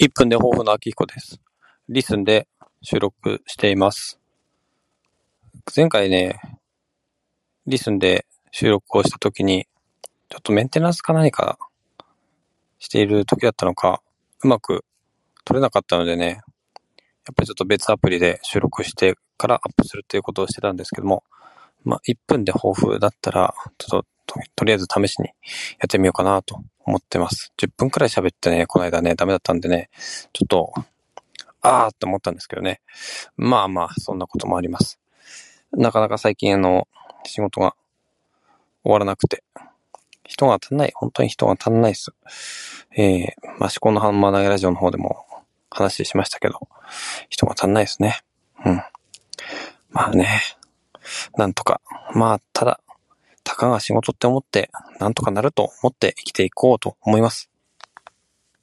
1分で抱負の秋彦です。リスンで収録しています。前回ね、リスンで収録をした時に、ちょっとメンテナンスか何かしている時だったのか、うまく撮れなかったのでね、やっぱりちょっと別アプリで収録してからアップするっていうことをしてたんですけども、まあ、1分で抱負だったら、ちょっと、とりあえず試しにやってみようかなと思ってます。10分くらい喋ってね、この間ね、ダメだったんでね、ちょっと、あーって思ったんですけどね。まあまあ、そんなこともあります。なかなか最近あの、仕事が終わらなくて、人が足んない、本当に人が足んないです。えー、まあ、思考のハンマー投げラジオの方でも話しましたけど、人が足んないですね。うん。まあね、なんとか。まあ、ただ、たかが仕事って思って、なんとかなると思って生きていこうと思います。